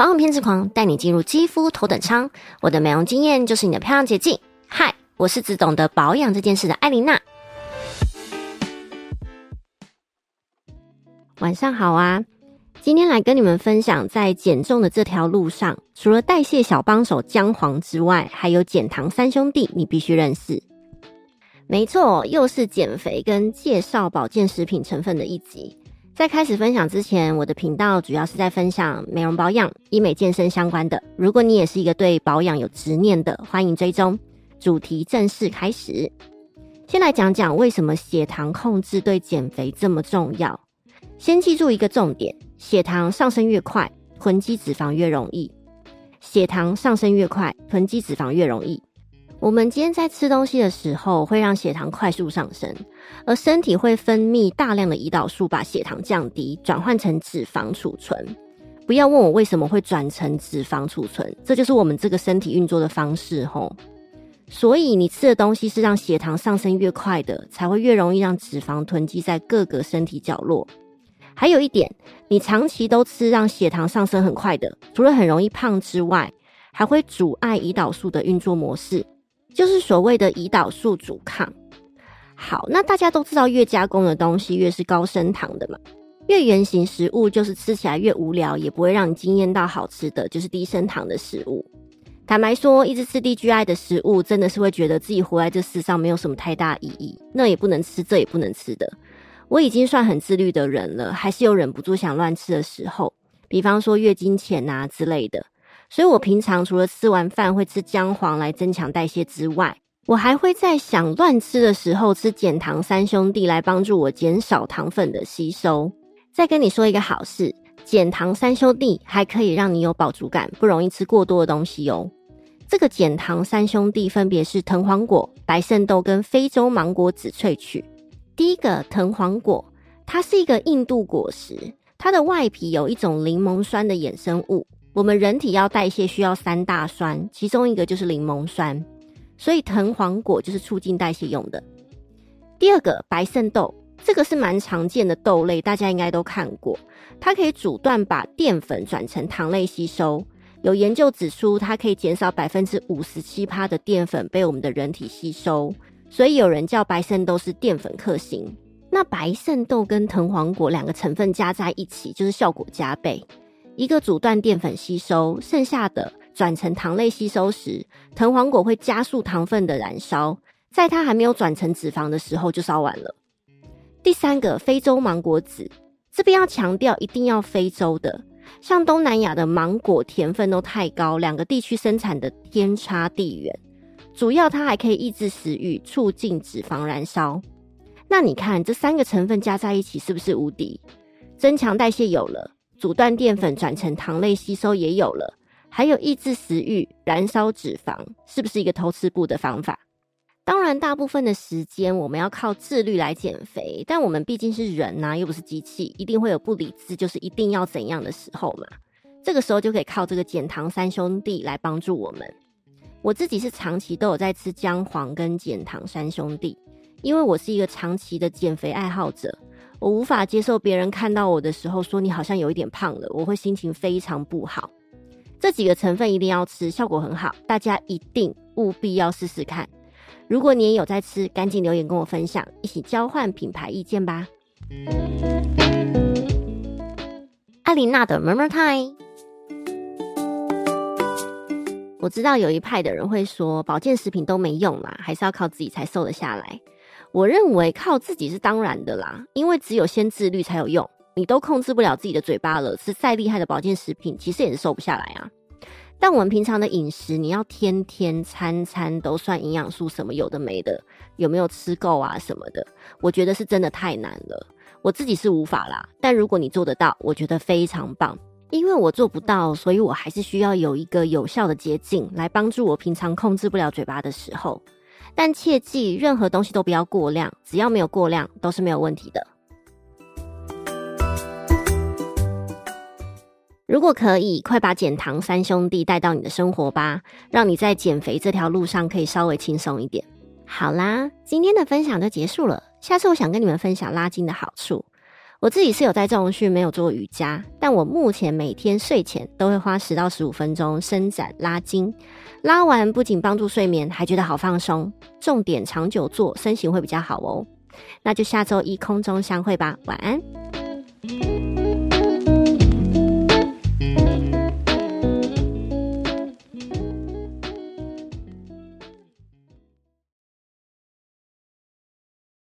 保养偏执狂带你进入肌肤头等舱，我的美容经验就是你的漂亮捷径。嗨，我是只懂得保养这件事的艾琳娜。晚上好啊，今天来跟你们分享，在减重的这条路上，除了代谢小帮手姜黄之外，还有减糖三兄弟，你必须认识。没错，又是减肥跟介绍保健食品成分的一集。在开始分享之前，我的频道主要是在分享美容保养、医美健身相关的。如果你也是一个对保养有执念的，欢迎追踪。主题正式开始，先来讲讲为什么血糖控制对减肥这么重要。先记住一个重点：血糖上升越快，囤积脂肪越容易。血糖上升越快，囤积脂肪越容易。我们今天在吃东西的时候，会让血糖快速上升，而身体会分泌大量的胰岛素，把血糖降低，转换成脂肪储存。不要问我为什么会转成脂肪储存，这就是我们这个身体运作的方式吼。所以你吃的东西是让血糖上升越快的，才会越容易让脂肪囤积在各个身体角落。还有一点，你长期都吃让血糖上升很快的，除了很容易胖之外，还会阻碍胰岛素的运作模式。就是所谓的胰岛素阻抗。好，那大家都知道，越加工的东西越是高升糖的嘛。越原形食物就是吃起来越无聊，也不会让你惊艳到好吃的，就是低升糖的食物。坦白说，一直吃低 GI 的食物，真的是会觉得自己活在这世上没有什么太大意义。那也不能吃，这也不能吃的。我已经算很自律的人了，还是有忍不住想乱吃的时候，比方说月经前啊之类的。所以我平常除了吃完饭会吃姜黄来增强代谢之外，我还会在想乱吃的时候吃减糖三兄弟来帮助我减少糖分的吸收。再跟你说一个好事，减糖三兄弟还可以让你有饱足感，不容易吃过多的东西哦。这个减糖三兄弟分别是藤黄果、白肾豆跟非洲芒果籽萃取。第一个藤黄果，它是一个印度果实，它的外皮有一种柠檬酸的衍生物。我们人体要代谢需要三大酸，其中一个就是柠檬酸，所以藤黄果就是促进代谢用的。第二个白肾豆，这个是蛮常见的豆类，大家应该都看过，它可以阻断把淀粉转成糖类吸收。有研究指出，它可以减少百分之五十七趴的淀粉被我们的人体吸收，所以有人叫白肾豆是淀粉克星。那白肾豆跟藤黄果两个成分加在一起，就是效果加倍。一个阻断淀粉吸收，剩下的转成糖类吸收时，藤黄果会加速糖分的燃烧，在它还没有转成脂肪的时候就烧完了。第三个，非洲芒果籽，这边要强调一定要非洲的，像东南亚的芒果甜分都太高，两个地区生产的天差地远。主要它还可以抑制食欲，促进脂肪燃烧。那你看这三个成分加在一起是不是无敌？增强代谢有了。阻断淀粉转成糖类吸收也有了，还有抑制食欲、燃烧脂肪，是不是一个偷吃步的方法？当然，大部分的时间我们要靠自律来减肥，但我们毕竟是人呐，又不是机器，一定会有不理智，就是一定要怎样的时候嘛。这个时候就可以靠这个减糖三兄弟来帮助我们。我自己是长期都有在吃姜黄跟减糖三兄弟，因为我是一个长期的减肥爱好者。我无法接受别人看到我的时候说你好像有一点胖了，我会心情非常不好。这几个成分一定要吃，效果很好，大家一定务必要试试看。如果你也有在吃，赶紧留言跟我分享，一起交换品牌意见吧。艾琳娜的 Murmur Time，我知道有一派的人会说保健食品都没用啦，还是要靠自己才瘦得下来。我认为靠自己是当然的啦，因为只有先自律才有用。你都控制不了自己的嘴巴了，吃再厉害的保健食品，其实也是瘦不下来啊。但我们平常的饮食，你要天天餐餐都算营养素什么有的没的，有没有吃够啊什么的，我觉得是真的太难了。我自己是无法啦，但如果你做得到，我觉得非常棒。因为我做不到，所以我还是需要有一个有效的捷径来帮助我平常控制不了嘴巴的时候。但切记，任何东西都不要过量，只要没有过量，都是没有问题的。如果可以，快把减糖三兄弟带到你的生活吧，让你在减肥这条路上可以稍微轻松一点。好啦，今天的分享就结束了。下次我想跟你们分享拉筋的好处。我自己是有在重训，没有做瑜伽，但我目前每天睡前都会花十到十五分钟伸展拉筋，拉完不仅帮助睡眠，还觉得好放松。重点长久做，身形会比较好哦。那就下周一空中相会吧，晚安。